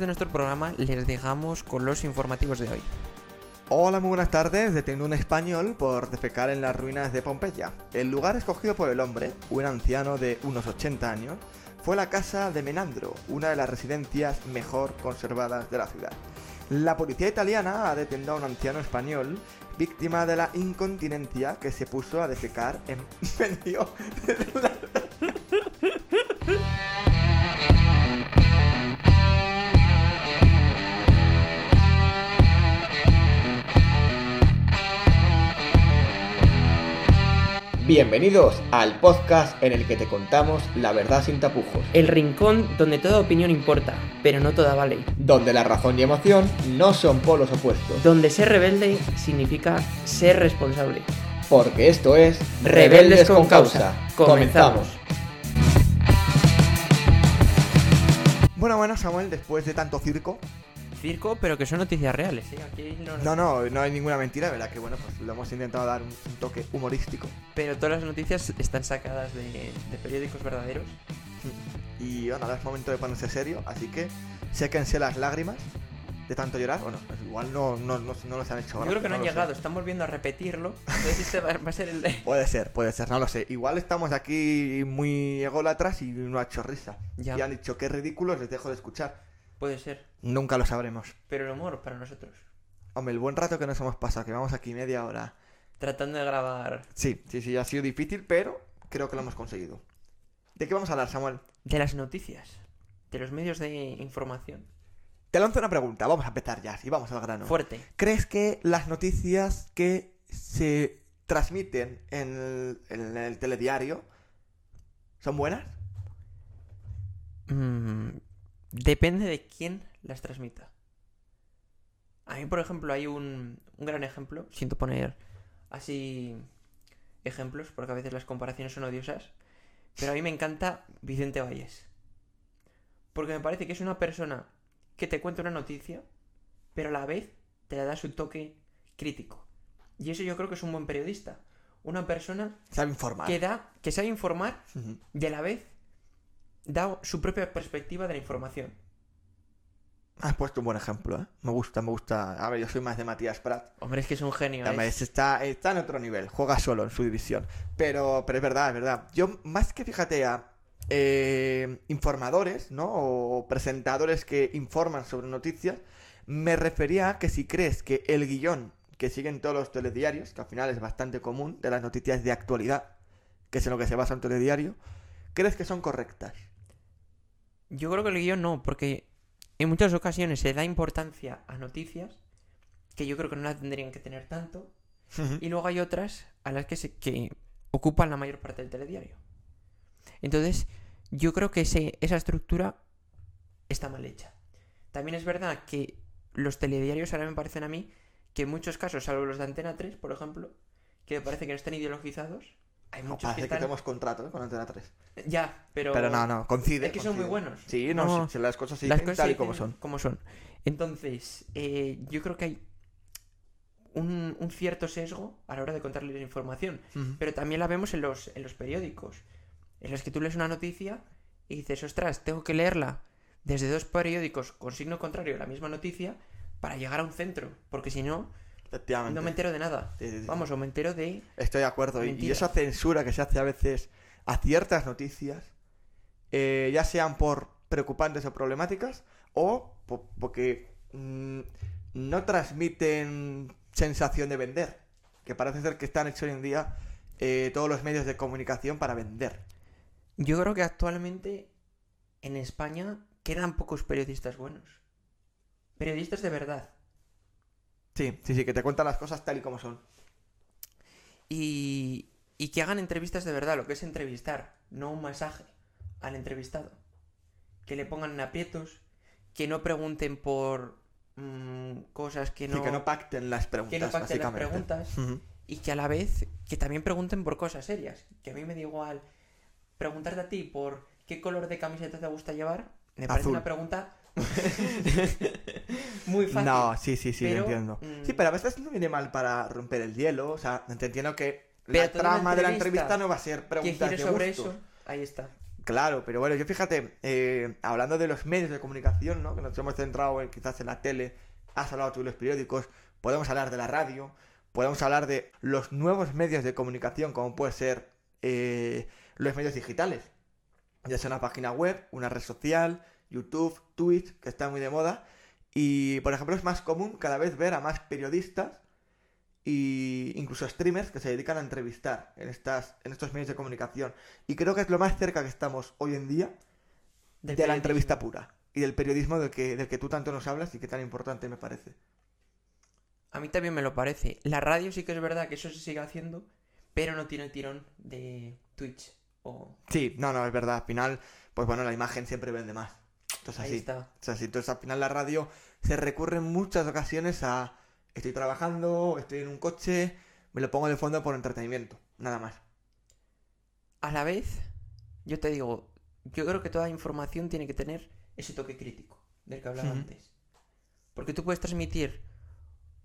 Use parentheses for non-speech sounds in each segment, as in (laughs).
de nuestro programa, les dejamos con los informativos de hoy. Hola, muy buenas tardes. Detenido un español por defecar en las ruinas de Pompeya. El lugar escogido por el hombre, un anciano de unos 80 años, fue la casa de Menandro, una de las residencias mejor conservadas de la ciudad. La policía italiana ha detenido a un anciano español víctima de la incontinencia que se puso a defecar en (laughs) medio de la... Bienvenidos al podcast en el que te contamos la verdad sin tapujos. El rincón donde toda opinión importa, pero no toda vale. Donde la razón y emoción no son polos opuestos. Donde ser rebelde significa ser responsable. Porque esto es Rebeldes, con, causa. Comenzamos. Bueno, bueno, Samuel, después de tanto circo, Circo, pero que son noticias reales. ¿eh? Aquí no, no, no, no hay ninguna mentira, ¿verdad? Que bueno, pues lo hemos intentado dar un, un toque humorístico. Pero todas las noticias están sacadas de, de periódicos verdaderos. Y bueno, ahora es momento de ponerse serio, así que séquense las lágrimas de tanto llorar. Bueno, pues igual no, no, no, no los han hecho Yo ahora, creo que no, han lo sé. llegado, están volviendo a repetirlo. Entonces este va, va a ser el de... (laughs) Puede ser, puede ser, no lo sé. Igual estamos aquí muy ególatras y no ha hecho risa. Ya. Y han dicho qué ridículos, les dejo de escuchar. Puede ser. Nunca lo sabremos. Pero el humor para nosotros. Hombre, el buen rato que nos hemos pasado, que vamos aquí media hora. Tratando de grabar Sí, sí, sí, ha sido difícil, pero creo que lo hemos conseguido. ¿De qué vamos a hablar, Samuel? de las noticias. De los medios de información. Te lanzo una pregunta, vamos a empezar ya, y vamos al grano. Fuerte. ¿Crees que las noticias que se transmiten en el, en el telediario son buenas? Mm, depende de quién las transmita. A mí, por ejemplo, hay un, un gran ejemplo. Siento poner así ejemplos, porque a veces las comparaciones son odiosas. Pero a mí me encanta Vicente Valles. Porque me parece que es una persona que te cuenta una noticia, pero a la vez te la da su toque crítico. Y eso yo creo que es un buen periodista. Una persona Sabe informar. que da, que sabe informar Ujú. y a la vez da su propia perspectiva de la información. Has puesto un buen ejemplo, ¿eh? Me gusta, me gusta. A ver, yo soy más de Matías Prat. Hombre, es que es un genio. Ese está, está en otro nivel, juega solo en su división. Pero, pero es verdad, es verdad. Yo, más que fíjate a eh, informadores, ¿no? O presentadores que informan sobre noticias, me refería a que si crees que el guion que siguen todos los telediarios, que al final es bastante común, de las noticias de actualidad, que es en lo que se basa un telediario, crees que son correctas. Yo creo que el guion no, porque en muchas ocasiones se da importancia a noticias que yo creo que no la tendrían que tener tanto. Y luego hay otras a las que, se, que ocupan la mayor parte del telediario. Entonces, yo creo que ese- esa estructura está mal hecha. También es verdad que los telediarios ahora me parecen a mí que en muchos casos, salvo los de Antena 3, por ejemplo, que me parece que no están ideologizados, hay muchos Parece que que tenemos contrato ¿eh? con Antena 3. Ya, pero... Pero no, no, coincide. Es que son muy buenos. Sí, no, No, si- si las cosas se las cosas tal y como son. como son. Entonces, eh, yo creo que hay un, un cierto sesgo a la hora de contarles la información. Pero también la vemos en los, en los periódicos. En los que tú lees una noticia y dices, ostras, tengo que leerla desde dos periódicos con signo contrario a la misma noticia para llegar a un centro. Porque si no, Efectivamente. no me entero de nada. Sí, sí, sí. Vamos, o me entero de... Estoy de acuerdo. Y, esa censura que se hace a veces a ciertas noticias, eh, ya sean por preocupantes o problemáticas, o po- porque mm, no transmiten sensación de vender. Que parece ser que están hechos hoy en día eh, todos los medios de comunicación para vender. Yo creo que actualmente en España quedan pocos periodistas buenos. Periodistas de verdad. Sí, sí, sí, que te cuentan las cosas tal y como son. y, y que hagan entrevistas de verdad, lo que es entrevistar, no un masaje al entrevistado. Que le pongan en aprietos, que no pregunten por mm, cosas que no, Sí, que no pacten las preguntas, que no pacten las preguntas y que a la vez que también pregunten por cosas serias. Que a mí me da igual preguntarte a ti por qué color de camiseta te gusta llevar, me parece Azul. una pregunta (laughs) muy fácil. No, sí, sí, sí, Pero, entiendo. mm, Sí, pero a veces no viene mal para romper el hielo. O sea, te entiendo que Pero la trama de la entrevista no va a ser preguntas de sobre eso, ahí está. Claro, pero bueno, yo fíjate, eh, hablando de los medios de comunicación, ¿no? Que nos hemos centrado en, quizás en la tele, has hablado tú de los periódicos, podemos hablar de la radio, podemos hablar de los nuevos medios de comunicación, como puede ser eh, los medios digitales. Ya sea una página web, una red social, YouTube, Twitch, que está muy de moda. Y, por ejemplo, es más común cada vez ver a más periodistas y incluso streamers que se dedican a entrevistar en, estas, en estos medios de comunicación. Y creo que es lo más cerca que estamos hoy en día Del de la entrevista pura y del periodismo del que, del que tú tanto nos hablas y que tan importante me parece. A mí también me lo parece. La radio sí que es verdad que eso se sigue haciendo, pero no tiene el tirón de Twitch o... Sí, no, no, es verdad. Al final, pues bueno, la imagen siempre vende más. Entonces Ahí así. está. O sea, si entonces al final la radio se recurre en muchas ocasiones a estoy trabajando, estoy en un coche, me lo pongo de fondo por entretenimiento, nada más. A la vez, yo te digo, yo creo que toda información tiene que tener ese toque crítico del que hablaba antes. Porque tú puedes transmitir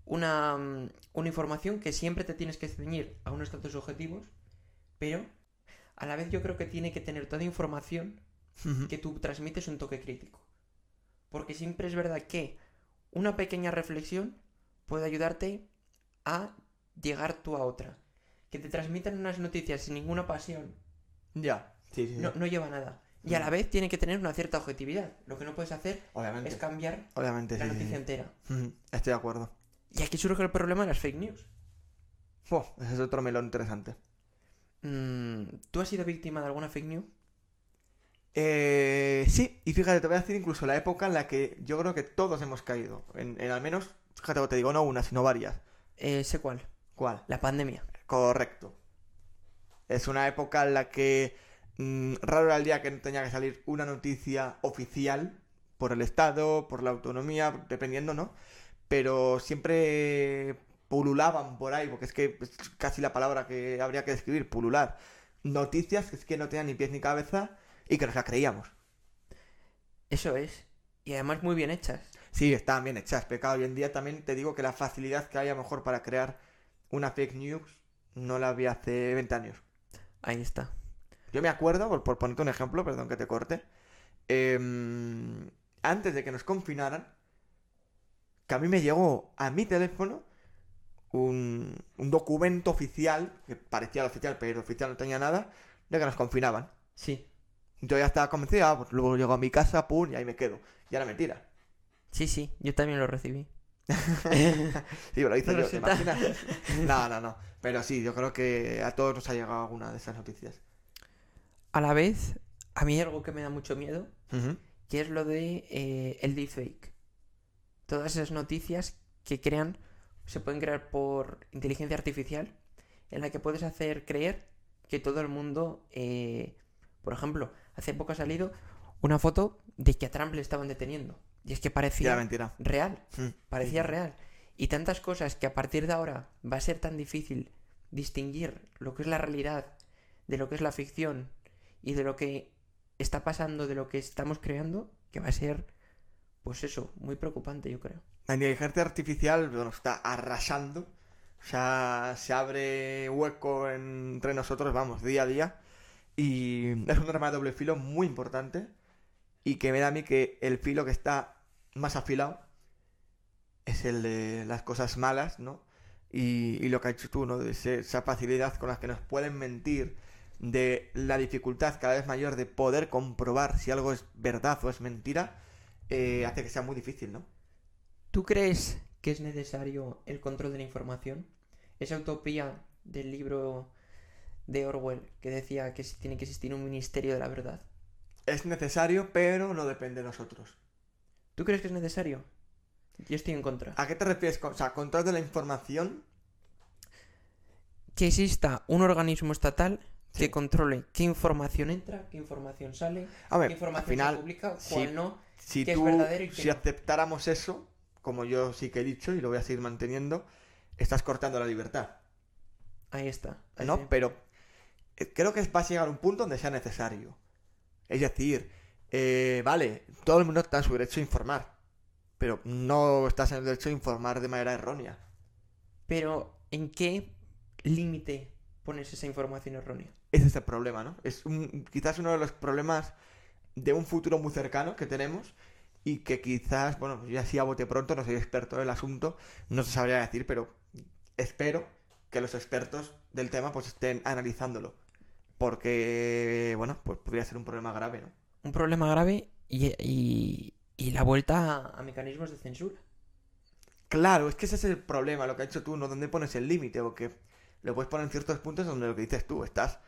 una, mm, una información que siempre te tienes que ceñir a unos tantos objetivos, pero a la vez yo creo que tiene que tener toda información que tú transmites un toque crítico. Porque siempre es verdad que una pequeña reflexión puede ayudarte a llegar tú a otra. Que te transmitan unas noticias sin ninguna pasión Ya, sí, sí, sí. no, no lleva nada. Y a la vez tiene que tener una cierta objetividad. Lo que no puedes hacer Obviamente. es cambiar Obviamente, la sí, noticia sí. entera. Estoy de acuerdo. Y aquí surge el problema de las fake news. Buah, ese es otro melón interesante. Mm, ¿Tú has sido víctima de alguna fake news? Eh, sí, y fíjate, te voy a decir incluso la época en la que yo creo que todos hemos caído. En, en al menos, fíjate, te digo no una, sino varias. Eh, sé cuál. ¿Cuál? La pandemia. Correcto. Es una época en la que mm, raro era el día que no tenía que salir una noticia oficial por el Estado, por la autonomía, dependiendo, ¿no? Pero siempre pululaban por ahí, porque es que es casi la palabra que habría que describir, pulular. Noticias que es que no tenían ni pies ni cabeza y que nos las creíamos. Eso es. Y además muy bien hechas. Sí, estaban bien hechas, pero hoy en día también te digo que la facilidad que hay a lo mejor para crear una fake news no la había hace 20 años. Ahí está. Yo me acuerdo, por, por ponerte un ejemplo, perdón que te corte, em, antes de que nos confinaran, que a mí me llegó a mi teléfono un, un documento oficial, que parecía el oficial, pero el oficial no tenía nada, de que nos confinaban. Sí. Yo ya estaba convencido, ah, pues luego llego a mi casa, pum, y ahí me quedo. Y era mentira. Sí, sí. Yo también lo recibí. (laughs) Sí, lo hice yo, ¿te imaginas? (laughs) No, no, no. Pero sí, yo creo que a todos nos ha llegado alguna de esas noticias. A la vez, a mí hay algo que me da mucho miedo, que es lo de eh, el deepfake. Todas esas noticias que crean, se pueden crear por inteligencia artificial, en la que puedes hacer creer que todo el mundo, eh, por ejemplo, hace poco ha salido una foto de que a Trump le estaban deteniendo. Y es que parecía mentira. real, Mm. parecía real. Y tantas cosas que a partir de ahora va a ser tan difícil distinguir lo que es la realidad de lo que es la ficción y de lo que está pasando, de lo que estamos creando, que va a ser, pues eso, muy preocupante, yo creo. La inteligencia artificial bueno, está arrasando. O sea, se abre hueco entre nosotros, vamos, día a día. Y es un arma de doble filo muy importante. Y que me da a mí que el filo que está más afilado es el de las cosas malas, ¿no? Y, y lo que has dicho tú, ¿no? De ese- esa facilidad con la que nos pueden mentir, de la dificultad cada vez mayor de poder comprobar si algo es verdad o es mentira, eh, hace que sea muy difícil, ¿no? ¿Tú crees que es necesario el control de la información? Esa utopía del libro de Orwell que decía que tiene que existir un ministerio de la verdad. Es necesario, pero no depende de nosotros. ¿Tú crees que es necesario? Yo estoy en contra. ¿A qué te refieres? O sea, control de la información. que exista un organismo estatal que controle qué información entra, qué información sale, A ver, qué al información final, se publica, cuál no. si qué es tú, verdadero y qué si no. aceptáramos eso, como yo sí que he dicho y lo voy a seguir manteniendo, estás cortando la libertad, Ahí está. ahí ¿no? sí. Pero creo que va a llegar un punto donde sea necesario. Es decir, eh, vale, todo el mundo está en su derecho a informar, pero no estás en el derecho a informar de manera errónea. Pero, ¿en qué límite pones esa información errónea. Ese es el problema, ¿no? Es un- quizás uno de los problemas de un futuro muy cercano que tenemos y que quizás, bueno, yo así a bote pronto, no soy experto en el asunto, no se sabría decir, pero espero que los expertos del tema pues estén analizándolo. Porque, bueno, pues podría ser un problema grave, ¿no? Un problema grave y, y- y la vuelta a, a mecanismos de censura. Claro, es que ese es el problema, lo que has hecho tú, ¿no? ¿Dónde pones el límite? Porque lo puedes poner en ciertos puntos donde lo que dices tú, estás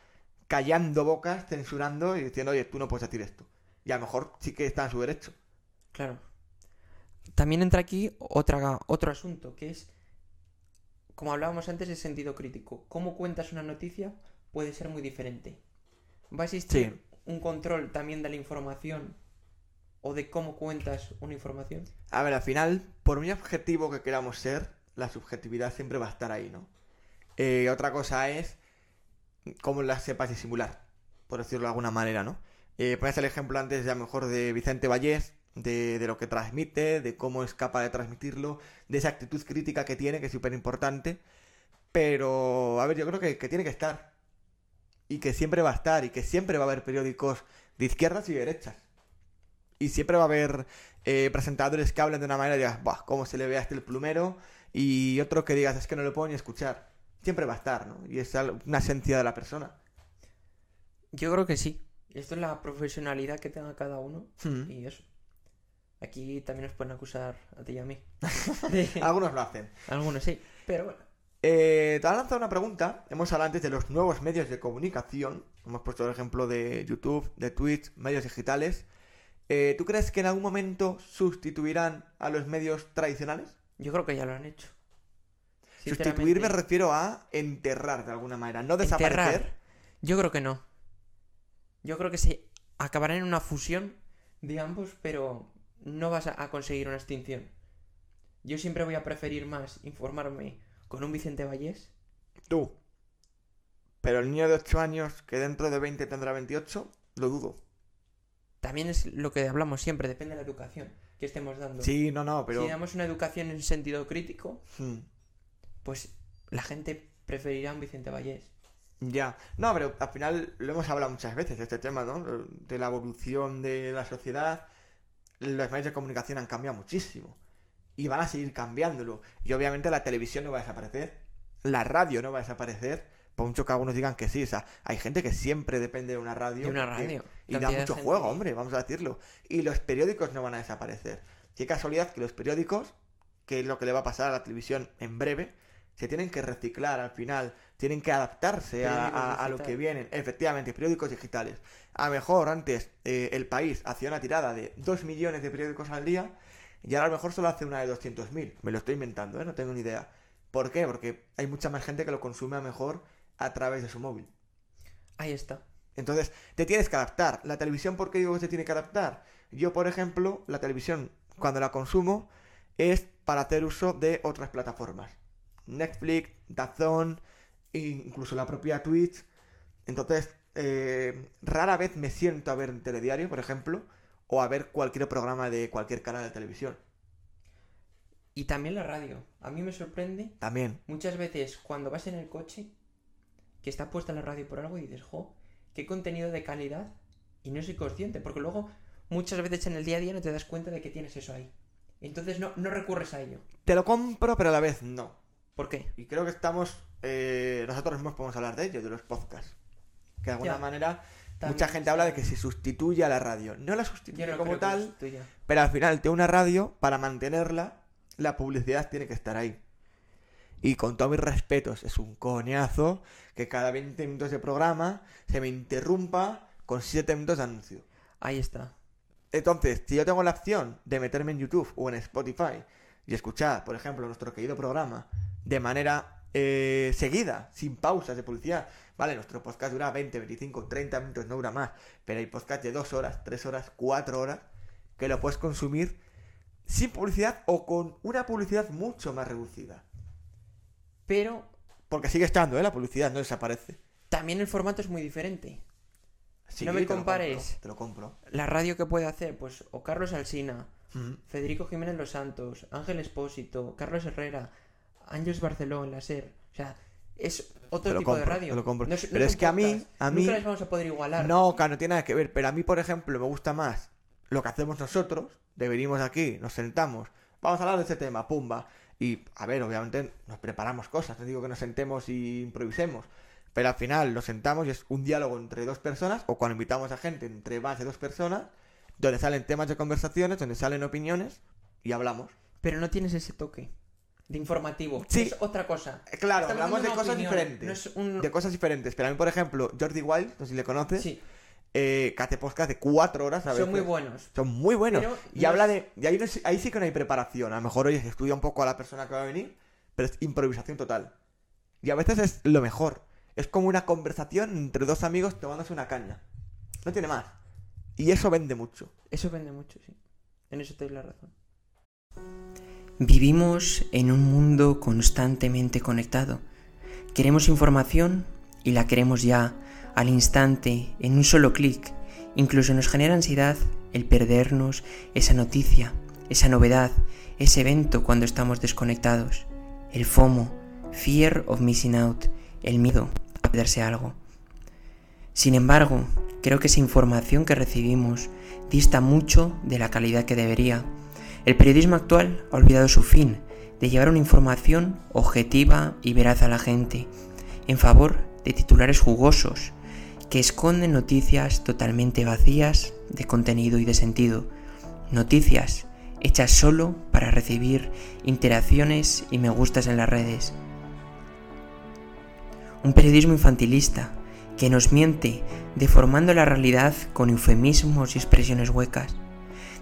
callando bocas, censurando y diciendo, oye, tú no puedes decir esto. Y a lo mejor sí que está en su derecho. Claro. También entra aquí otra, otro asunto, que es, como hablábamos antes, el sentido crítico. Cómo cuentas una noticia puede ser muy diferente. ¿Va a existir Sí. un control también de la información o de cómo cuentas una información? A ver, al final, por muy objetivo que queramos ser, la subjetividad siempre va a estar ahí, ¿no? Eh, otra cosa es cómo la sepas disimular, por decirlo de alguna manera, ¿no? Eh, pones el ejemplo antes, ya mejor, de Vicente Vallés, de, de lo que transmite, de cómo es capaz de transmitirlo, de esa actitud crítica que tiene, que es súper importante. Pero, a ver, yo creo que, que tiene que estar. Y que siempre va a estar, y que siempre va a haber periódicos de izquierdas y de derechas. Y siempre va a haber eh, presentadores que hablen de una manera y digas, Buah, cómo se le ve a este el plumero, y otro que digas, es que no lo puedo ni escuchar. Siempre va a estar, ¿no? Y es una esencia de la persona. Yo creo que sí. Esto es la profesionalidad que tenga cada uno Hmm. y eso. Aquí también nos pueden acusar a ti y a mí. (laughs) De- Algunos lo hacen. Algunos sí, pero bueno. Eh, te han lanzado una pregunta. Hemos hablado antes de los nuevos medios de comunicación. Hemos puesto el ejemplo de YouTube, de Twitch, medios digitales. Eh, ¿Tú crees que en algún momento sustituirán a los medios tradicionales? Yo creo que ya lo han hecho. Sustituir me refiero a enterrar de alguna manera, no enterrar. desaparecer. Yo creo que no. Yo creo que se acabarán en una fusión de ambos, pero no vas a conseguir una extinción. Yo siempre voy a preferir más informarme con un Vicente Vallés. Tú. Pero el niño de 8 años que dentro de 20 tendrá 28, lo dudo. También es lo que hablamos siempre, depende de la educación que estemos dando. Sí, no, no, pero... Si damos una educación en sentido crítico, Hmm, pues la gente preferirá un Vicente Vallés. Ya. No, pero al final lo hemos hablado muchas veces, de este tema, ¿no? De la evolución de la sociedad. Los medios de comunicación han cambiado muchísimo. Y van a seguir cambiándolo. Y obviamente la televisión no va a desaparecer. La radio no va a desaparecer. Por mucho que algunos digan que sí. O sea, hay gente que siempre depende de una radio. De una radio. Y da mucho gente. juego, hombre, vamos a decirlo. Y los periódicos no van a desaparecer. Qué casualidad que los periódicos, que es lo que le va a pasar a la televisión en breve, se tienen que reciclar al final, tienen que adaptarse a, Periódicos a- a lo que vienen. Efectivamente, periódicos digitales. A lo mejor antes eh, el país hacía una tirada de 2 millones de periódicos al día y ahora a lo mejor solo hace una de 200.000. Me lo estoy inventando, ¿eh? no tengo ni idea. ¿Por qué? Porque hay mucha más gente que lo consume a mejor a través de su móvil. Ahí está. Entonces, te tienes que adaptar. ¿La televisión por qué digo que se tiene que adaptar? Yo, por ejemplo, la televisión, cuando la consumo, es para hacer uso de otras plataformas. Netflix, DAZN, incluso la propia Twitch. Entonces, eh, rara vez me siento a ver un telediario, por ejemplo, o a ver cualquier programa de cualquier canal de televisión. Y también la radio. A mí me sorprende También. muchas veces cuando vas en el coche que está puesta la radio por algo y dices, jo, qué contenido de calidad. Y no soy consciente, porque luego muchas veces en el día a día no te das cuenta de que tienes eso ahí. Entonces no, no recurres a ello. Te lo compro, pero a la vez no. ¿Por qué? Y creo que estamos, eh, nosotros mismos podemos hablar de ello, de los podcasts. Que de alguna Ya. manera También mucha gente habla de que se sustituye a la radio. No la sustituye no como tal, pero al final de una radio, para mantenerla, la publicidad tiene que estar ahí. Y con todos mis respetos, es un coñazo que cada 20 minutos de programa se me interrumpa con 7 minutos de anuncio. Ahí está. Entonces, si yo tengo la opción de meterme en YouTube o en Spotify y escuchar, por ejemplo, nuestro querido programa de manera eh, seguida, sin pausas de publicidad, vale, nuestro podcast dura 20, 25, 30 minutos, no dura más, pero hay podcast de 2 horas, 3 horas, 4 horas, que lo puedes consumir sin publicidad o con una publicidad mucho más reducida. Pero Porque sigue estando, ¿eh? La publicidad no desaparece. también el formato es muy diferente. Sí, No me te lo compro, compares. te lo compro. La radio que puede hacer, pues, o Carlos Alsina, Ujú. Federico Jiménez Los Santos, Ángel Espósito, Carlos Herrera, Ángeles Barceló en la SER. O sea, es otro tipo de radio. te lo compro. No es- no Pero es que a mí- a mí- Nunca las vamos a poder igualar. No, claro, no tiene nada que ver. Pero a mí, por ejemplo, me gusta más lo que hacemos nosotros. De venimos aquí, nos sentamos, vamos a hablar de este tema, pumba. Y, a ver, obviamente nos preparamos cosas. No digo que nos sentemos y improvisemos. Pero al final nos sentamos y es un diálogo entre dos personas. O cuando invitamos a gente entre más de dos personas. Donde salen temas de conversaciones, donde salen opiniones. Y hablamos. Pero no tienes ese toque de informativo. Sí. Es otra cosa. Eh, Claro, Estamos hablamos de cosas opinión, diferentes. no es un- De cosas diferentes. Pero a mí, por ejemplo, Jordi Wild, no sé si le conoces. Sí, eh, que hace podcast de cuatro horas a son muy veces. buenos. Son muy buenos. Pero y no habla es- de. Y ahí, no es- ahí sí que no hay preparación. A lo mejor, oye, se estudia un poco a la persona que va a venir, pero es improvisación total. Y a veces es lo mejor. Es como una conversación entre dos amigos tomándose una caña. No tiene más. Y eso vende mucho. Eso vende mucho, sí. En eso te doy la razón. Vivimos en un mundo constantemente conectado. Queremos información y la queremos ya, al instante, en un solo clic. Incluso nos genera ansiedad el perdernos esa noticia, esa novedad, ese evento cuando estamos desconectados. El FOMO, Fear of Missing Out, el miedo a perderse algo. Sin embargo, creo que esa información que recibimos dista mucho de la calidad que debería. El periodismo actual ha olvidado su fin, de llevar una información objetiva y veraz a la gente, en favor de titulares jugosos, que esconden noticias totalmente vacías de contenido y de sentido. Noticias hechas solo para recibir interacciones y me gustas en las redes. Un periodismo infantilista que nos miente deformando la realidad con eufemismos y expresiones huecas.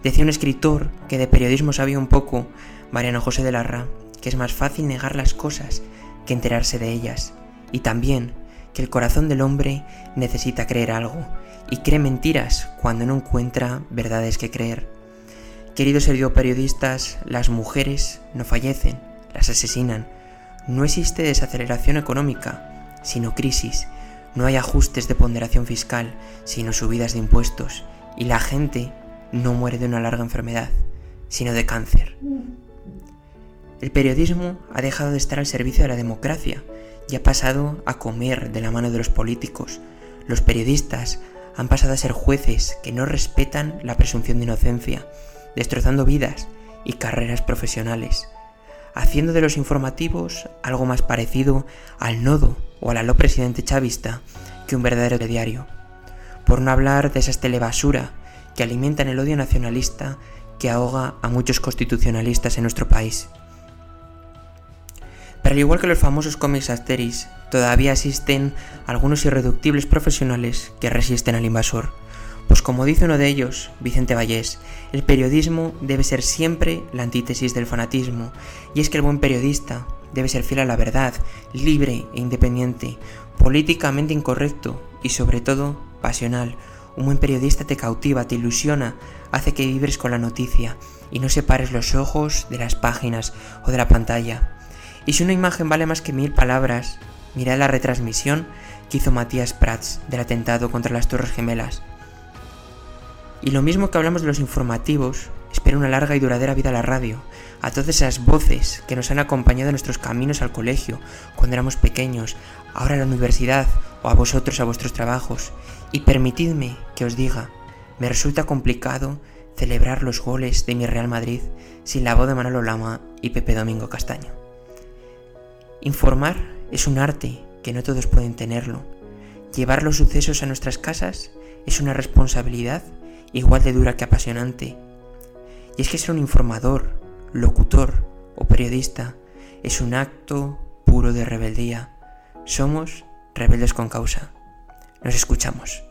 Decía un escritor que de periodismo sabía un poco, Mariano José de Larra, que es más fácil negar las cosas que enterarse de ellas, y también que el corazón del hombre necesita creer algo, y cree mentiras cuando no encuentra verdades que creer. Queridos periodistas, las mujeres no fallecen, las asesinan. No existe desaceleración económica, sino crisis. No hay ajustes de ponderación fiscal, sino subidas de impuestos. Y la gente no muere de una larga enfermedad, sino de cáncer. El periodismo ha dejado de estar al servicio de la democracia y ha pasado a comer de la mano de los políticos. Los periodistas han pasado a ser jueces que no respetan la presunción de inocencia, destrozando vidas y carreras profesionales, haciendo de los informativos algo más parecido al nodo o al aló presidente chavista que un verdadero diario. Por no hablar de esas telebasura que alimentan el odio nacionalista que ahoga a muchos constitucionalistas en nuestro país. Pero al igual que los famosos cómics Asteris, todavía existen algunos irreductibles profesionales que resisten al invasor. Pues como dice uno de ellos, Vicente Vallés, el periodismo debe ser siempre la antítesis del fanatismo, y es que el buen periodista debe ser fiel a la verdad, libre e independiente, políticamente incorrecto y sobre todo pasional. Un buen periodista te cautiva, te ilusiona, hace que vibres con la noticia y no separes los ojos de las páginas o de la pantalla. Y si una imagen vale más que mil palabras, mirad la retransmisión que hizo Matías Prats del atentado contra las Torres Gemelas. Y lo mismo que hablamos de los informativos, espera una larga y duradera vida a la radio, a todas esas voces que nos han acompañado en nuestros caminos al colegio, cuando éramos pequeños, ahora a la universidad o a vosotros a vuestros trabajos. Y permitidme que os diga, me resulta complicado celebrar los goles de mi Real Madrid sin la voz de Manolo Lama y Pepe Domingo Castaño. Informar es un arte que no todos pueden tenerlo. Llevar los sucesos a nuestras casas es una responsabilidad igual de dura que apasionante. Y es que ser un informador, locutor o periodista es un acto puro de rebeldía. Somos rebeldes con causa. Nos escuchamos.